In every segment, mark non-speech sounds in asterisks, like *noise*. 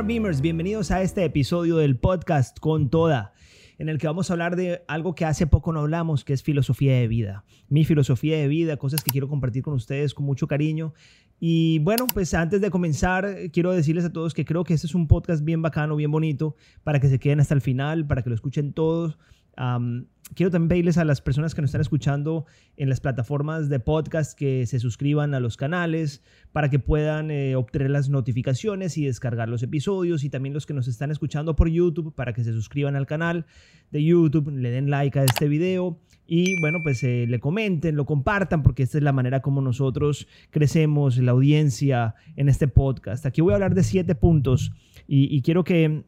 Smart bienvenidos a este episodio del podcast con toda, en el que vamos a hablar de algo que hace poco no hablamos, que es filosofía de vida. Mi filosofía de vida, cosas que quiero compartir con ustedes con mucho cariño. Y bueno, pues antes de comenzar, quiero decirles a todos que creo que este es un podcast bien bacano, bien bonito, para que se queden hasta el final, para que lo escuchen todos quiero también pedirles a las personas que nos están escuchando en las plataformas de podcast que se suscriban a los canales para que puedan eh, obtener las notificaciones y descargar los episodios y también los que nos están escuchando por YouTube para que se suscriban al canal de YouTube, le den like a este video y bueno, pues eh, le comenten, lo compartan porque esta es la manera como nosotros crecemos la audiencia en este podcast. Aquí voy a hablar de siete puntos y quiero que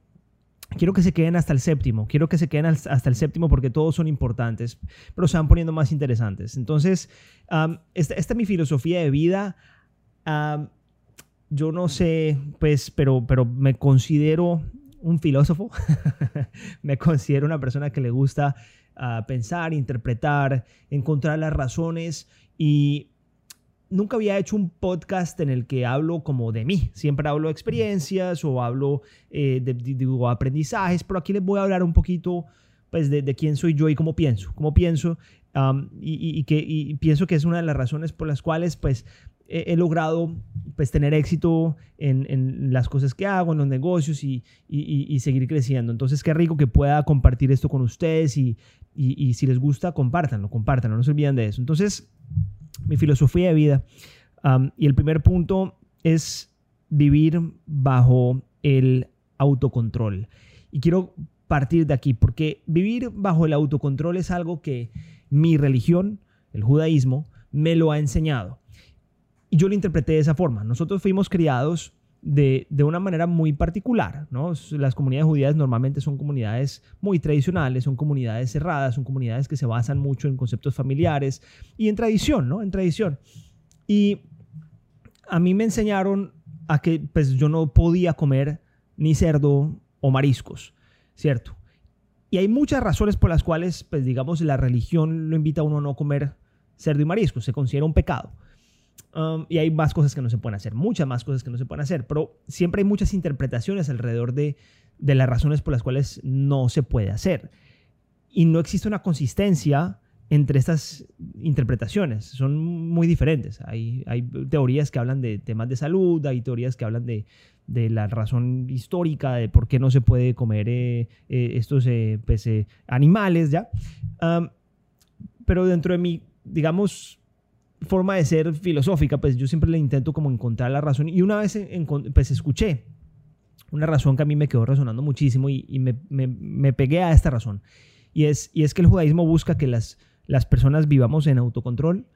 Quiero que se queden hasta el séptimo, quiero que se queden hasta el séptimo porque todos son importantes, pero se van poniendo más interesantes. Entonces, esta, es mi filosofía de vida. yo no sé, pues, pero, pero me considero un filósofo, *laughs* me considero una persona que le gusta ah, pensar, interpretar, encontrar las razones y nunca había hecho un podcast en el que hablo como de mí. Siempre hablo de experiencias o hablo eh, de, aprendizajes, pero aquí les voy a hablar un poquito pues, de, quién soy yo y cómo pienso. Cómo pienso y, que, pienso que es una de las razones por las cuales pues, he, logrado pues, tener éxito en, las cosas que hago, en los negocios y, seguir creciendo. Entonces, qué rico que pueda compartir esto con ustedes y, si les gusta, compártanlo, compártanlo, no se olviden de eso. Entonces, mi filosofía de vida. y el primer punto es vivir bajo el autocontrol. Y quiero partir de aquí, porque vivir bajo el autocontrol es algo que mi religión, el judaísmo, me lo ha enseñado. Y yo lo interpreté de esa forma. Nosotros fuimos criados de, de, una manera muy particular. ¿no? Las comunidades judías normalmente son comunidades muy tradicionales, son comunidades cerradas, son comunidades que se basan mucho en conceptos familiares y en tradición, ¿no? En tradición. Y a mí me enseñaron a que pues, yo no podía comer ni cerdo o mariscos, ¿cierto? Y hay muchas razones por las cuales, pues digamos, la religión lo invita a uno a no comer cerdo y mariscos, se considera un pecado. Um, y hay más cosas que no se pueden hacer, muchas más cosas que no se pueden hacer, pero siempre hay muchas interpretaciones alrededor de, de las razones por las cuales no se puede hacer. Y no existe una consistencia entre estas interpretaciones. Son muy diferentes. Hay, hay, teorías que hablan de temas de salud, hay teorías que hablan de, de la razón histórica de por qué no se puede comer eh, eh, estos eh, pues, animales, ¿ya? Um, pero dentro de mi, digamos, forma de ser filosófica, pues yo siempre le intento como encontrar la razón. Y una vez pues escuché una razón que a mí me quedó resonando muchísimo y, me, pegué a esta razón. Y es, y es que el judaísmo busca que las, las personas vivamos en autocontrol.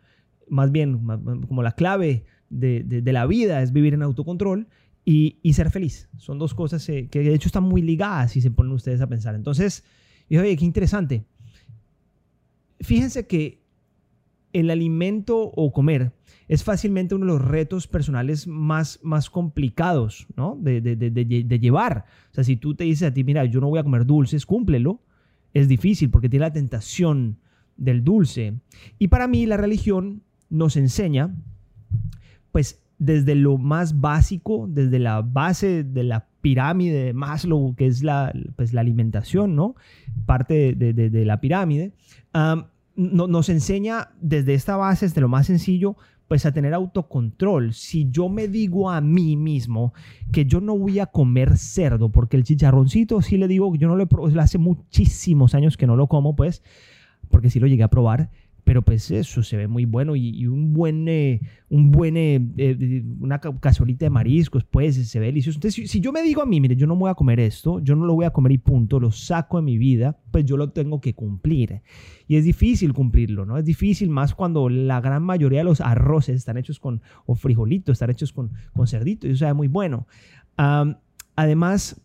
Más bien, como la clave de, de, la vida es vivir en autocontrol y, y ser feliz. Son dos cosas eh, que de hecho están muy ligadas si se ponen ustedes a pensar. Entonces, yo oye, qué interesante. Fíjense que el alimento o comer es fácilmente uno de los retos personales más, más complicados ¿no? de, de, llevar. O sea, si tú te dices a ti, mira, yo no voy a comer dulces, cúmplelo. Es difícil porque tiene la tentación del dulce. Y para mí la religión nos enseña, pues desde lo más básico, desde la base de la pirámide de Maslow, que es la, pues, la alimentación, ¿no? Parte de, la pirámide, nos enseña desde esta base, desde lo más sencillo, pues a tener autocontrol. Si yo me digo a mí mismo que yo no voy a comer cerdo, porque el chicharroncito sí le digo, yo no lo he hace muchísimos años que no lo como, pues, porque sí lo llegué a probar, pero pues eso se ve muy bueno y, un buen, eh, un buen eh, eh, una cazuelita de mariscos, pues se ve delicioso. Entonces, si, yo me digo a mí, mire, yo no voy a comer esto, yo no lo voy a comer y punto, lo saco de mi vida, pues yo lo tengo que cumplir. Y es difícil cumplirlo, ¿no? Es difícil más cuando la gran mayoría de los arroces están hechos con, o frijolitos, están hechos con, con cerdito, y eso sabe muy bueno. además,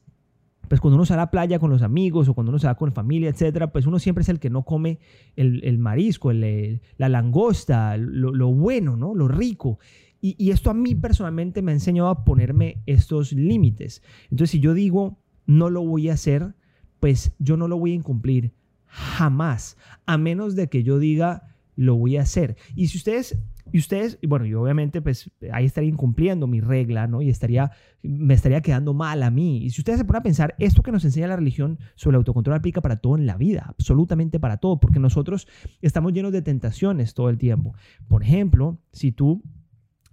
pues cuando uno se va a la playa con los amigos o cuando uno se va con familia, etcétera, pues uno siempre es el que no come el, marisco, la langosta, lo, bueno, ¿no? Lo rico. Y, esto a mí personalmente me ha enseñado a ponerme estos límites. Entonces, si yo digo, no lo voy a hacer, pues yo no lo voy a incumplir jamás, a menos de que yo diga, lo voy a hacer. Y si ustedes Y ustedes, bueno, y obviamente pues ahí estaría incumpliendo mi regla, ¿no? Y estaría, me estaría quedando mal a mí. Y si ustedes se ponen a pensar, esto que nos enseña la religión sobre el autocontrol aplica para todo en la vida, absolutamente para todo, porque nosotros estamos llenos de tentaciones todo el tiempo. Por ejemplo, si tú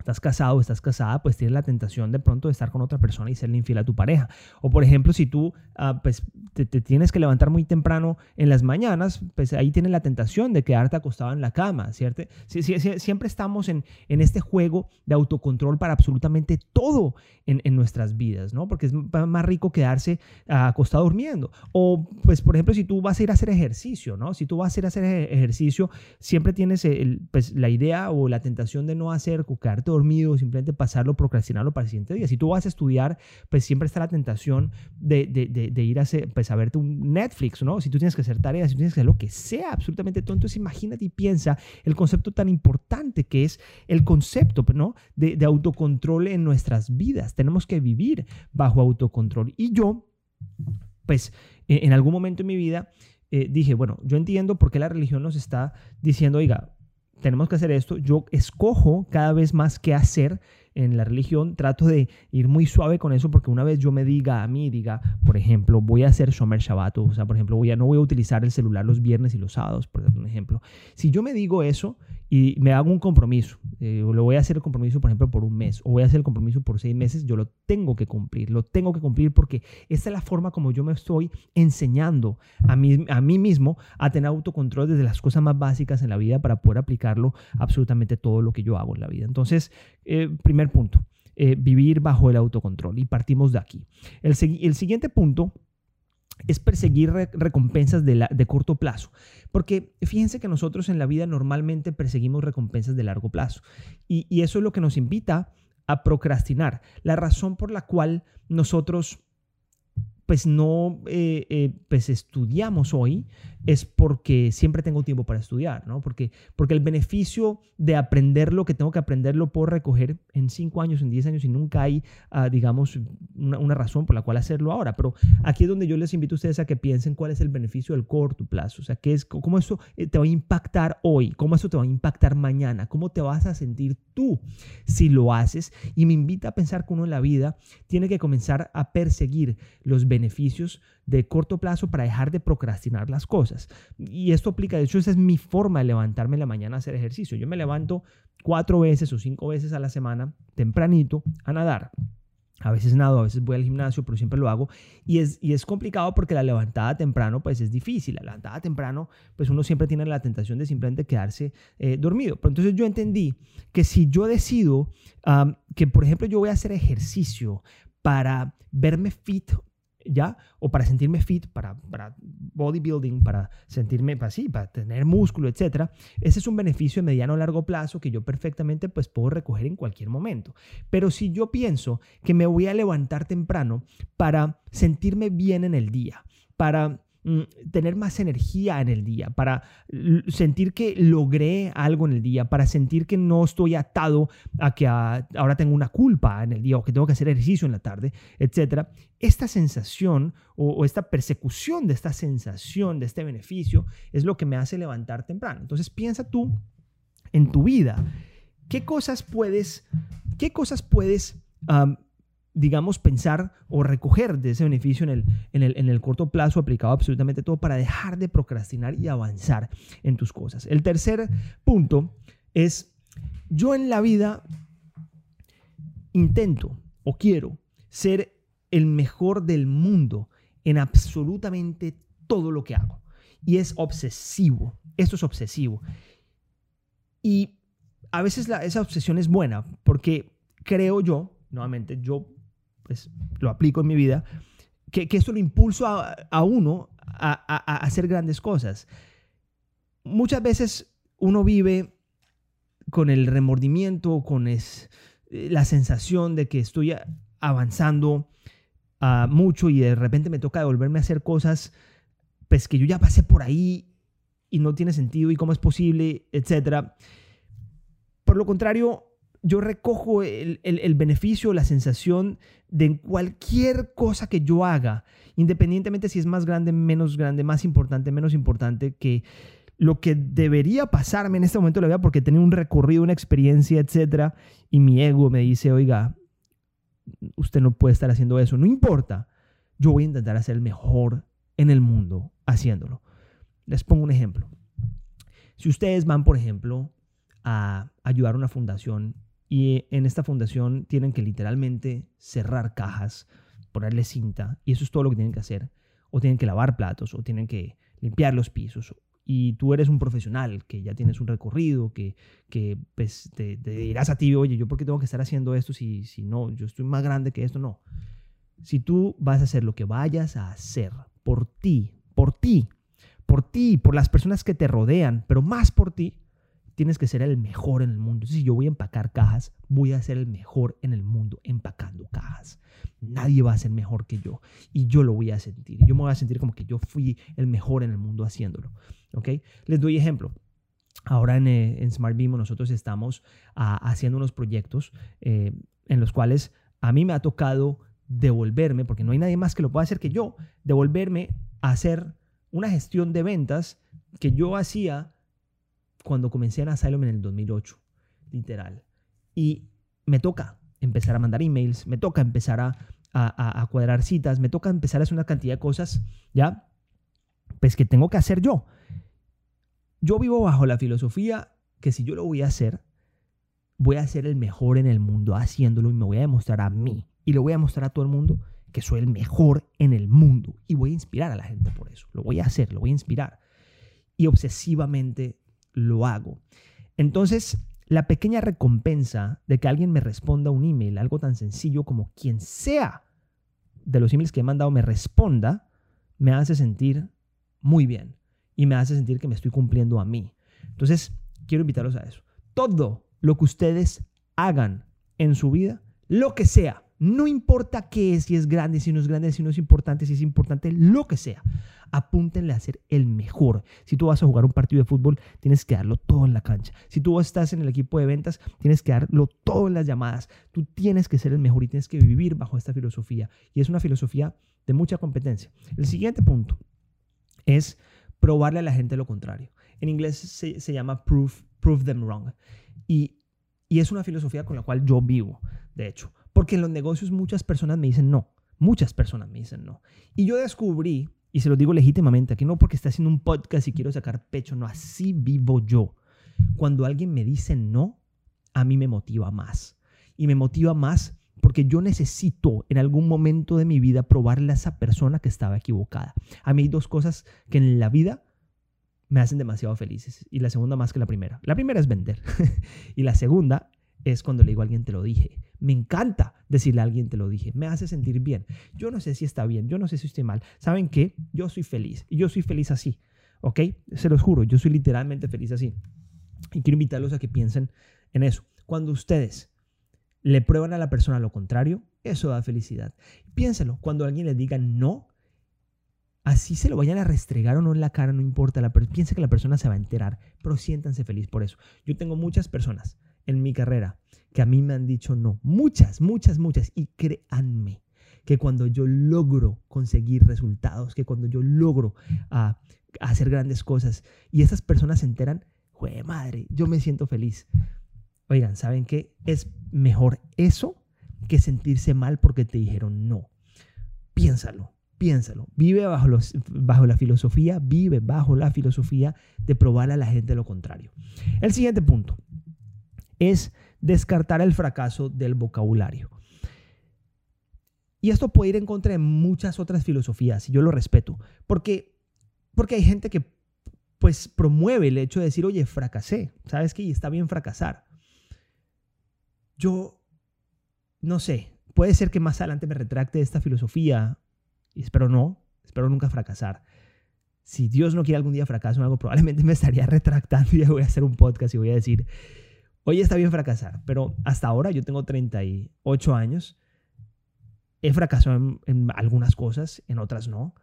estás casado, estás casada, pues tienes la tentación de pronto de estar con otra persona y serle infiel a tu pareja. O por ejemplo, si tú ah, pues, te, tienes que levantar muy temprano en las mañanas, pues ahí tienes la tentación de quedarte acostado en la cama, ¿cierto? siempre estamos en, en, este juego de autocontrol para absolutamente todo en, en, nuestras vidas, ¿no? Porque es más rico quedarse ah, acostado durmiendo. O pues por ejemplo, si tú vas a ir a hacer ejercicio, ¿no? Si tú vas a ir a hacer ejercicio, siempre tienes pues, la idea o la tentación de no hacer, quedarte dormido, simplemente pasarlo, procrastinarlo para el siguiente día. Si tú vas a estudiar, pues siempre está la tentación de, de, de, ir a, hacer, pues, a verte un Netflix, ¿no? Si tú tienes que hacer tareas, si tú tienes que hacer lo que sea, absolutamente todo. Entonces imagínate y piensa el concepto tan importante que es el concepto, ¿no? De, de autocontrol en nuestras vidas. Tenemos que vivir bajo autocontrol. Y yo, pues, e, en algún momento en mi vida, eh, dije, bueno, yo entiendo por qué la religión nos está diciendo, oiga, tenemos que hacer esto. Yo escojo cada vez más qué hacer en la religión. Trato de ir muy suave con eso porque una vez yo me diga a mí, diga, por ejemplo, voy a hacer Shomer Shabbat, o sea, por ejemplo, voy a, no voy a utilizar el celular los viernes y los sábados, por ejemplo. Si yo me digo eso y me hago un compromiso, eh, lo voy a hacer el compromiso, por ejemplo, por un mes, o voy a hacer el compromiso por seis meses, yo lo tengo que cumplir, lo tengo que cumplir porque esta es la forma como yo me estoy enseñando a mí, a mí mismo a tener autocontrol desde las cosas más básicas en la vida para poder aplicarlo absolutamente todo lo que yo hago en la vida. Entonces, eh, primer punto, eh, vivir bajo el autocontrol y partimos de aquí. El, el siguiente punto es perseguir recompensas de, de, corto plazo. Porque fíjense que nosotros en la vida normalmente perseguimos recompensas de largo plazo. Y, y, eso es lo que nos invita a procrastinar. La razón por la cual nosotros pues no eh, eh, pues estudiamos hoy es porque siempre tengo tiempo para estudiar, ¿no? Porque, porque el beneficio de aprender lo que tengo que aprender lo puedo recoger en cinco años, en diez años y nunca hay, ah, digamos, una, razón por la cual hacerlo ahora. Pero aquí es donde yo les invito a ustedes a que piensen cuál es el beneficio del corto plazo, o sea, qué es, cómo eso eh, te va a impactar hoy, cómo eso te va a impactar mañana, cómo te vas a sentir tú si lo haces. Y me invita a pensar que uno en la vida tiene que comenzar a perseguir los beneficios de corto plazo para dejar de procrastinar las cosas. Y esto aplica, de hecho, esa es mi forma de levantarme en la mañana a hacer ejercicio. Yo me levanto cuatro veces o cinco veces a la semana, tempranito, a nadar. A veces nado, a veces voy al gimnasio, pero siempre lo hago. Y es, y es complicado porque la levantada temprano, pues es difícil. La levantada temprano, pues uno siempre tiene la tentación de simplemente quedarse eh, dormido. Pero entonces yo entendí que si yo decido que, por ejemplo, yo voy a hacer ejercicio para verme fit ¿ya? O para sentirme fit, para, para bodybuilding, para sentirme así, para tener músculo, etc. Ese es un beneficio de mediano o largo plazo que yo perfectamente pues puedo recoger en cualquier momento. Pero si yo pienso que me voy a levantar temprano para sentirme bien en el día, para tener más energía en el día, para sentir que logré algo en el día, para sentir que no estoy atado a que ahora tengo una culpa en el día o que tengo que hacer ejercicio en la tarde, etc. Esta sensación o, esta persecución de esta sensación, de este beneficio, es lo que me hace levantar temprano. Entonces piensa tú en tu vida, ¿qué cosas puedes, qué cosas puedes digamos, pensar o recoger de ese beneficio en el, en el, en el corto plazo aplicado absolutamente todo para dejar de procrastinar y avanzar en tus cosas. El tercer punto es, yo en la vida intento o quiero ser el mejor del mundo en absolutamente todo lo que hago. Y es obsesivo. Esto es obsesivo. Y a veces esa obsesión es buena porque creo yo, nuevamente, yo pues, lo aplico en mi vida, que, que esto lo impulso a, uno a, hacer grandes cosas. Muchas veces uno vive con el remordimiento, con es, eh, la sensación de que estoy avanzando ah, mucho y de repente me toca devolverme a hacer cosas pues que yo ya pasé por ahí y no tiene sentido y cómo es posible, etc. Por lo contrario, yo recojo el, el, beneficio, la sensación de cualquier cosa que yo haga, independientemente si es más grande, menos grande, más importante, menos importante, que lo que debería pasarme en este momento de la vida porque tenía un recorrido, una experiencia, etcétera, y mi ego me dice, oiga, usted no puede estar haciendo eso, no importa, yo voy a intentar hacer el mejor en el mundo haciéndolo. Les pongo un ejemplo. Si ustedes van, por ejemplo, a ayudar a una fundación y en esta fundación tienen que literalmente cerrar cajas, ponerle cinta, y eso es todo lo que tienen que hacer, o tienen que lavar platos, o tienen que limpiar los pisos, y tú eres un profesional, que ya tienes un recorrido, que, que pues, te, dirás a ti, oye, ¿yo por qué tengo que estar haciendo esto si, si no, yo estoy más grande que esto? No. Si tú vas a hacer lo que vayas a hacer por ti, por ti, por ti, por las personas que te rodean, pero más por ti, tienes que ser el mejor en el mundo. Si yo voy a empacar cajas, voy a ser el mejor en el mundo empacando cajas. Nadie va a ser mejor que yo y yo lo voy a sentir. Yo me voy a sentir como que yo fui el mejor en el mundo haciéndolo. ¿ok? Les doy ejemplo. Ahora en, eh, en Smart Bimo nosotros estamos ah, haciendo unos proyectos eh, en los cuales a mí me ha tocado devolverme, porque no hay nadie más que lo pueda hacer que yo, devolverme a hacer una gestión de ventas que yo hacía cuando comencé en Asylum en el 2008, literal. Y me toca empezar a mandar emails, me toca empezar a, cuadrar citas, me toca empezar a hacer una cantidad de cosas, ¿ya? Pues que tengo que hacer yo. Yo vivo bajo la filosofía que si yo lo voy a hacer, voy a ser el mejor en el mundo haciéndolo y me voy a demostrar a mí y le voy a mostrar a todo el mundo que soy el mejor en el mundo y voy a inspirar a la gente por eso. Lo voy a hacer, lo voy a inspirar. Y obsesivamente lo hago. Entonces, la pequeña recompensa de que alguien me responda un email, algo tan sencillo como quien sea de los emails que he mandado me responda, me hace sentir muy bien y me hace sentir que me estoy cumpliendo a mí. Entonces, quiero invitarlos a eso. Todo lo que ustedes hagan en su vida, lo que sea, no importa qué es, si es grande, si no es grande, si no es importante, si es importante, lo que sea. Apúntenle a ser el mejor. Si tú vas a jugar un partido de fútbol, tienes que darlo todo en la cancha. Si tú estás en el equipo de ventas, tienes que darlo todo en las llamadas. Tú tienes que ser el mejor y tienes que vivir bajo esta filosofía. Y es una filosofía de mucha competencia. El siguiente punto es probarle a la gente lo contrario. En inglés se, llama prove, prove them wrong. Y, y es una filosofía con la cual yo vivo, de hecho. Porque en los negocios muchas personas me dicen no. Muchas personas me dicen no. Y yo descubrí, y se lo digo legítimamente, aquí no porque esté haciendo un podcast y quiero sacar pecho, no, así vivo yo. Cuando alguien me dice no, a mí me motiva más. Y me motiva más porque yo necesito en algún momento de mi vida probarle a esa persona que estaba equivocada. A mí hay dos cosas que en la vida me hacen demasiado felices. Y la segunda más que la primera. La primera es vender. *laughs* y la segunda es cuando le digo a alguien te lo dije. Me encanta decirle a alguien te lo dije. Me hace sentir bien. Yo no sé si está bien, yo no sé si estoy mal. ¿Saben qué? Yo soy feliz y yo soy feliz así. ¿Ok? Se los juro, yo soy literalmente feliz así. Y quiero invitarlos a que piensen en eso. Cuando ustedes le prueban a la persona lo contrario, eso da felicidad. Piénselo, cuando alguien le diga no, así se lo vayan a restregar o no en la cara, no importa, la piensa que la persona se va a enterar, pero siéntanse feliz por eso. Yo tengo muchas personas en mi carrera que a mí me han dicho no. Muchas, muchas, muchas. Y créanme que cuando yo logro conseguir resultados, que cuando yo logro ah, hacer grandes cosas y esas personas se enteran, ¡jue madre! Yo me siento feliz. Oigan, ¿saben qué? Es mejor eso que sentirse mal porque te dijeron no. Piénsalo, piénsalo. Vive bajo, los, bajo la filosofía, vive bajo la filosofía de probar a la gente lo contrario. El siguiente punto es descartar el fracaso del vocabulario. Y esto puede ir en contra de muchas otras filosofías, y yo lo respeto, porque, porque hay gente que pues promueve el hecho de decir, oye, fracasé, ¿sabes qué? Y está bien fracasar. Yo, no sé, puede ser que más adelante me retracte de esta filosofía, y espero no, espero nunca fracasar. Si Dios no quiere algún día fracaso en algo, probablemente me estaría *laughs* retractando y voy a hacer un podcast y voy a decir, Hoy está bien fracasar, pero hasta ahora yo tengo 38 años. He fracasado en, algunas cosas, en otras no.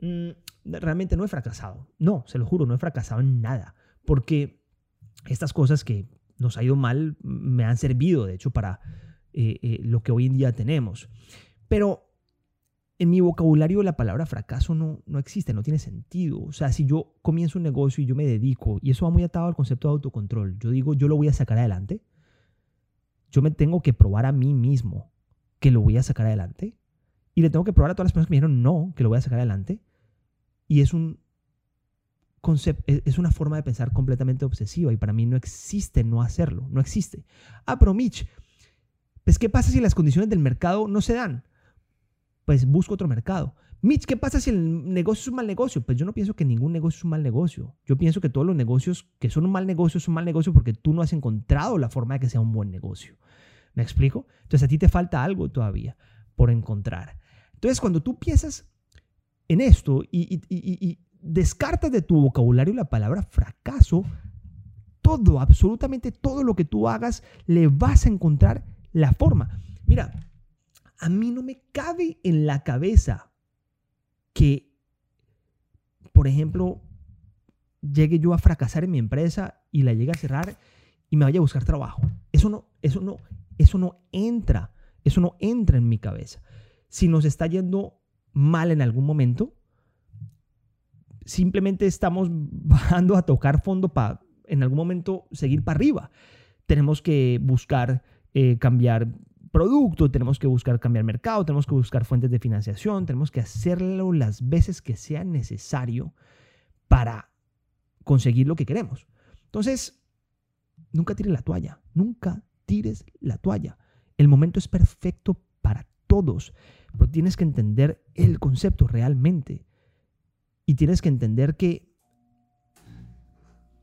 Mm, realmente no he fracasado. No, se lo juro, no he fracasado en nada. Porque estas cosas que nos ha ido mal me han servido, de hecho, para eh, eh, lo que hoy en día tenemos. Pero en mi vocabulario la palabra fracaso no, no existe, no tiene sentido. O sea, si yo comienzo un negocio y yo me dedico, y eso va muy atado al concepto de autocontrol, yo digo, yo lo voy a sacar adelante, yo me tengo que probar a mí mismo que lo voy a sacar adelante, y le tengo que probar a todas las personas que me dijeron no, que lo voy a sacar adelante, y es un concepto, e, es una forma de pensar completamente obsesiva, y para mí no existe no hacerlo, no existe. Ah, pero Mitch, pues ¿qué pasa si las condiciones del mercado no se dan? Pues busco otro mercado. Mitch, ¿qué pasa si el negocio es un mal negocio? Pues yo no pienso que ningún negocio es un mal negocio. Yo pienso que todos los negocios que son un mal negocio son un mal negocio porque tú no has encontrado la forma de que sea un buen negocio. ¿Me explico? Entonces a ti te falta algo todavía por encontrar. Entonces cuando tú piensas en esto y, y descartas de tu vocabulario la palabra fracaso, todo, absolutamente todo lo que tú hagas, le vas a encontrar la forma. Mira, a mí no me cabe en la cabeza que, por ejemplo, llegue yo a fracasar en mi empresa y la llegue a cerrar y me vaya a buscar trabajo. Eso no, eso no, eso no entra, eso no entra en mi cabeza. Si nos está yendo mal en algún momento, simplemente estamos *laughs* bajando a tocar fondo para en algún momento seguir para arriba. Tenemos que buscar eh, cambiar producto, tenemos que buscar cambiar mercado, tenemos que buscar fuentes de financiación, tenemos que hacerlo las veces que sea necesario para conseguir lo que queremos. Entonces, nunca tires la toalla, nunca tires la toalla. El momento es perfecto para todos, pero tienes que entender el concepto realmente. Y tienes que entender que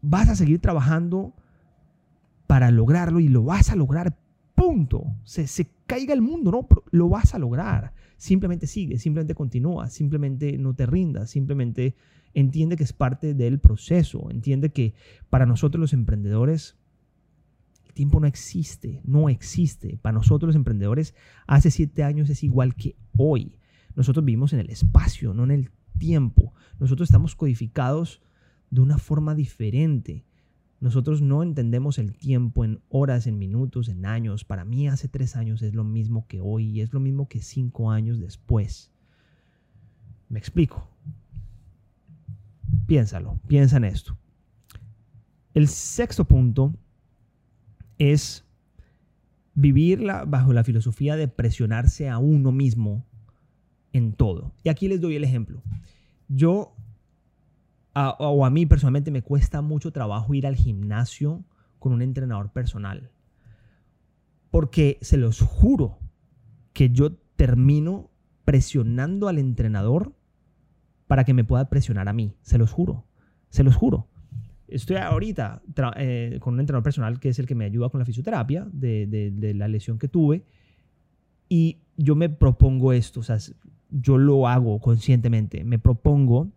vas a seguir trabajando para lograrlo y lo vas a lograr se caiga el mundo, ¿no? lo vas a lograr. Simplemente sigue, simplemente continúa, simplemente no te rindas, simplemente entiende que es parte del proceso, entiende que para nosotros los emprendedores el tiempo no existe, no existe. Para nosotros los emprendedores hace siete años es igual que hoy. Nosotros vivimos en el espacio, no en el tiempo. Nosotros estamos codificados de una forma diferente. Nosotros no entendemos el tiempo en horas, en minutos, en años. Para mí hace tres años es lo mismo que hoy y es lo mismo que cinco años después. Me explico. Piénsalo, piensa en esto. El sexto punto es vivir bajo la filosofía de presionarse a uno mismo en todo. Y aquí les doy el ejemplo. Yo o a mí personalmente me cuesta mucho trabajo ir al gimnasio con un entrenador personal. Porque se los juro que yo termino presionando al entrenador para que me pueda presionar a mí. Se los juro. Se los juro. Estoy ahorita eh, con un entrenador personal que es el que me ayuda con la fisioterapia de, de la lesión que tuve. Y yo me propongo esto. O sea, yo lo hago conscientemente. Me propongo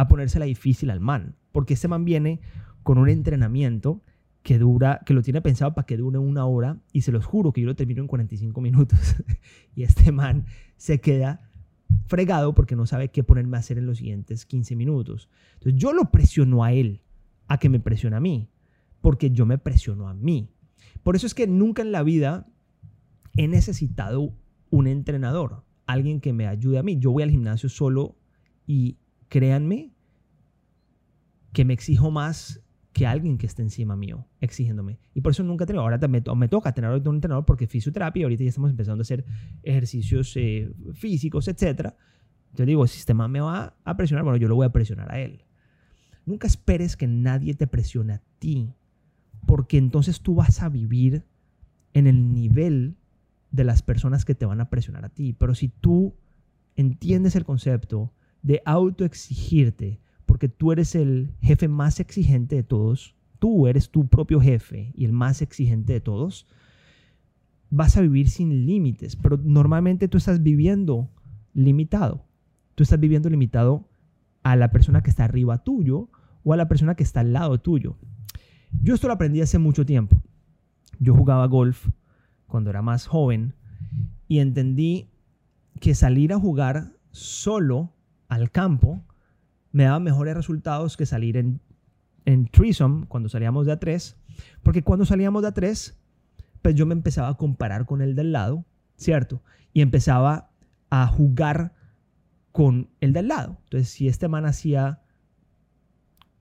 a ponérsela difícil al man, porque este man viene con un entrenamiento que dura, que lo tiene pensado para que dure una hora y se los juro que yo lo termino en 45 minutos *laughs* y este man se queda fregado porque no sabe qué ponerme a hacer en los siguientes 15 minutos. Entonces yo lo presiono a él, a que me presione a mí, porque yo me presiono a mí. Por eso es que nunca en la vida he necesitado un entrenador, alguien que me ayude a mí. Yo voy al gimnasio solo y créanme que me exijo más que alguien que esté encima mío, exigiéndome. Y por eso nunca he tenido. Ahora me, me toca tener un entrenador porque fisioterapia, ahorita ya estamos empezando a hacer ejercicios eh, físicos, etc. Yo digo, el sistema me va a presionar, bueno, yo lo voy a presionar a él. Nunca esperes que nadie te presione a ti, porque entonces tú vas a vivir en el nivel de las personas que te van a presionar a ti. Pero si tú entiendes el concepto de autoexigirte, porque tú eres el jefe más exigente de todos, tú eres tu propio jefe y el más exigente de todos, vas a vivir sin límites, pero normalmente tú estás viviendo limitado. Tú estás viviendo limitado a la persona que está arriba tuyo o a la persona que está al lado tuyo. Yo esto lo aprendí hace mucho tiempo. Yo jugaba golf cuando era más joven y entendí que salir a jugar solo al campo me daba mejores resultados que salir en, en threesome cuando salíamos de A3, porque cuando salíamos de A3, pues yo me empezaba a comparar con el del lado, ¿cierto? Y empezaba a jugar con el de al lado. Entonces, si este man hacía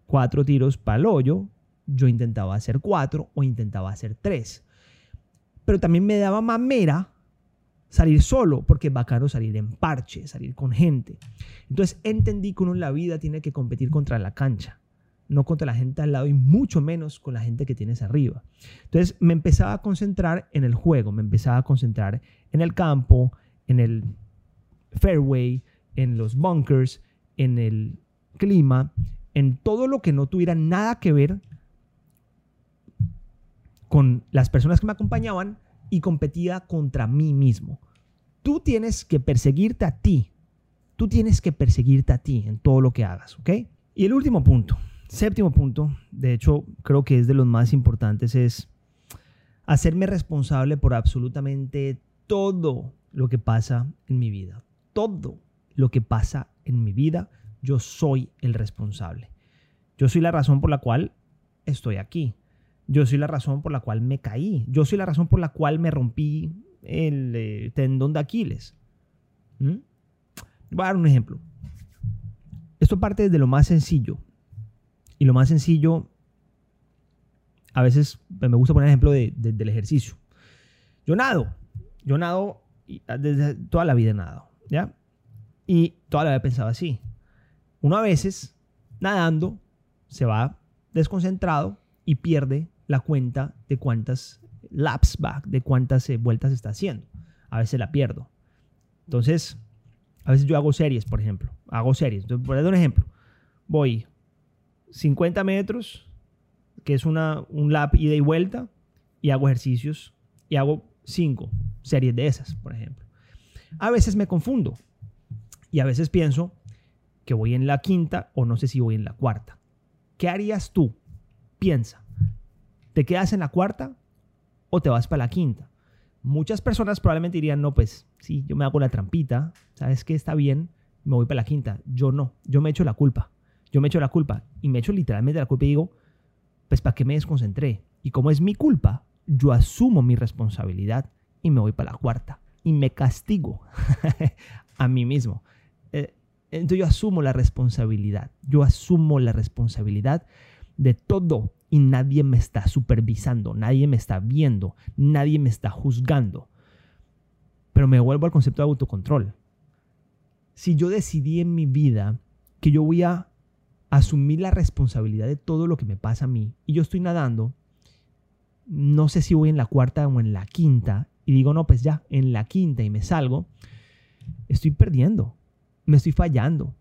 cuatro tiros para el hoyo, yo intentaba hacer cuatro o intentaba hacer tres. Pero también me daba mamera salir solo, porque es bacano salir en parche, salir con gente. Entonces entendí que uno en la vida tiene que competir contra la cancha, no contra la gente al lado y mucho menos con la gente que tienes arriba. Entonces me empezaba a concentrar en el juego, me empezaba a concentrar en el campo, en el fairway, en los bunkers, en el clima, en todo lo que no tuviera nada que ver con las personas que me acompañaban y competía contra mí mismo. Tú tienes que perseguirte a ti. Tú tienes que perseguirte a ti en todo lo que hagas, ¿ok? Y el último punto, séptimo punto, de hecho creo que es de los más importantes, es hacerme responsable por absolutamente todo lo que pasa en mi vida. Todo lo que pasa en mi vida, yo soy el responsable. Yo soy la razón por la cual estoy aquí. Yo soy la razón por la cual me caí. Yo soy la razón por la cual me rompí el eh, tendón de Aquiles. ¿Mm? Voy a dar un ejemplo. Esto parte desde lo más sencillo. Y lo más sencillo, a veces me gusta poner ejemplo del ejercicio. Yo nado. Yo nado ah, desde toda la vida he nadado. ¿Ya? Y toda la vida he pensado así. Uno a veces, nadando, se va desconcentrado y pierde la cuenta de cuántas laps back, de cuántas eh, vueltas está haciendo. A veces la pierdo. Entonces, a veces yo hago series, por ejemplo. Hago series. Entonces, por ejemplo, voy 50 metros, que es una, un lap ida y vuelta, y hago ejercicios y hago 5 series de esas, por ejemplo. A veces me confundo y a veces pienso que voy en la quinta o no sé si voy en la cuarta. ¿Qué harías tú? Piensa. ¿Te quedas en la cuarta o te vas para la quinta? Muchas personas probablemente dirían, no, pues sí, yo me hago la trampita, ¿sabes qué? Está bien, me voy para la quinta. Yo no, yo me echo la culpa. Yo me echo la culpa y me echo literalmente la culpa y digo, pues ¿para qué me desconcentré? Y como es mi culpa, yo asumo mi responsabilidad y me voy para la cuarta y me castigo *laughs* a mí mismo. Eh, entonces yo asumo la responsabilidad. Yo asumo la responsabilidad de todo y nadie me está supervisando, nadie me está viendo, nadie me está juzgando. Pero me vuelvo al concepto de autocontrol. Si yo decidí en mi vida que yo voy a asumir la responsabilidad de todo lo que me pasa a mí y yo estoy nadando, no sé si voy en la cuarta o en la quinta y digo, no, pues ya, en la quinta y me salgo, estoy perdiendo, me estoy fallando.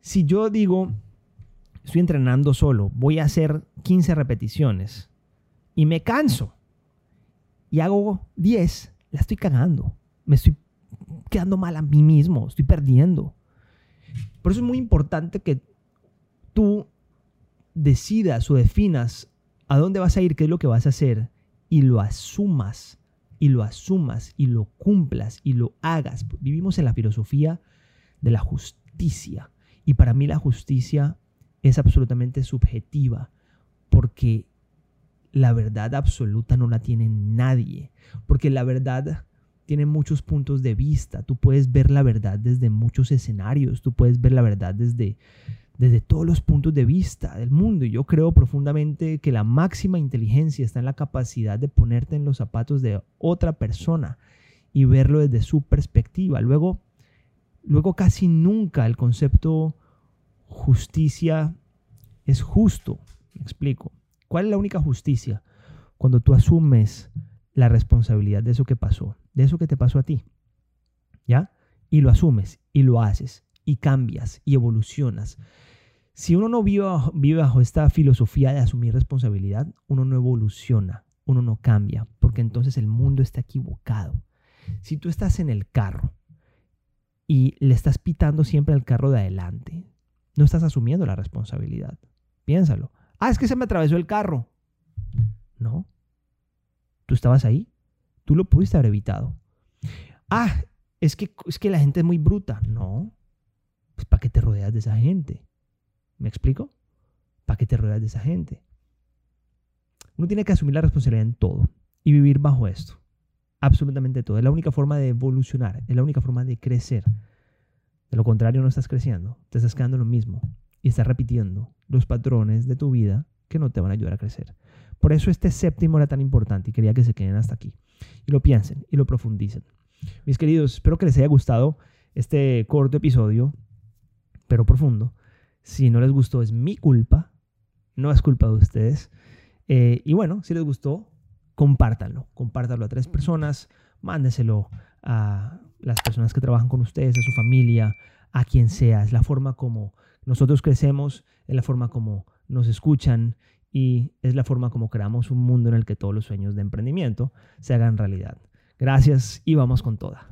Si yo digo, estoy entrenando solo, voy a hacer 15 repeticiones y me canso y hago 10, la estoy cagando. Me estoy quedando mal a mí mismo, estoy perdiendo. Por eso es muy importante que tú decidas o definas a dónde vas a ir, qué es lo que vas a hacer y lo asumas y lo asumas y lo cumplas y lo hagas. Vivimos en la filosofía de la justicia y para mí la justicia es absolutamente subjetiva, porque la verdad absoluta no la tiene nadie, porque la verdad tiene muchos puntos de vista, tú puedes ver la verdad desde muchos escenarios, tú puedes ver la verdad desde, desde todos los puntos de vista del mundo. Y yo creo profundamente que la máxima inteligencia está en la capacidad de ponerte en los zapatos de otra persona y verlo desde su perspectiva. Luego, luego casi nunca el concepto justicia es justo. Me explico. ¿Cuál es la única justicia? Cuando tú asumes la responsabilidad de eso que pasó, de eso que te pasó a ti. ¿Ya? Y lo asumes y lo haces y cambias y evolucionas. Si uno no vive bajo, vive bajo esta filosofía de asumir responsabilidad, uno no evoluciona, uno no cambia, porque entonces el mundo está equivocado. Si tú estás en el carro y le estás pitando siempre al carro de adelante, no estás asumiendo la responsabilidad. Piénsalo. Ah, es que se me atravesó el carro. No. Tú estabas ahí. Tú lo pudiste haber evitado. Ah, es que, es que la gente es muy bruta. No. Pues ¿para qué te rodeas de esa gente? ¿Me explico? ¿Para qué te rodeas de esa gente? Uno tiene que asumir la responsabilidad en todo y vivir bajo esto. absolutamente todo. Es la única forma de evolucionar, es la única forma de crecer. De lo contrario, no estás creciendo, te estás quedando lo mismo y estás repitiendo los patrones de tu vida que no te van a ayudar a crecer. Por eso este séptimo era tan importante y quería que se queden hasta aquí y lo piensen y lo profundicen. Mis queridos, espero que les haya gustado este corto episodio, pero profundo. Si no les gustó es mi culpa, no es culpa de ustedes. Eh, y bueno, si les gustó, compártanlo. Compártanlo a tres personas, mándeselo a las personas que trabajan con ustedes, a su familia, a quien sea. Es la forma como nosotros crecemos, es la forma como nos escuchan y es la forma como creamos un mundo en el que todos los sueños de emprendimiento se hagan realidad. Gracias y vamos con toda.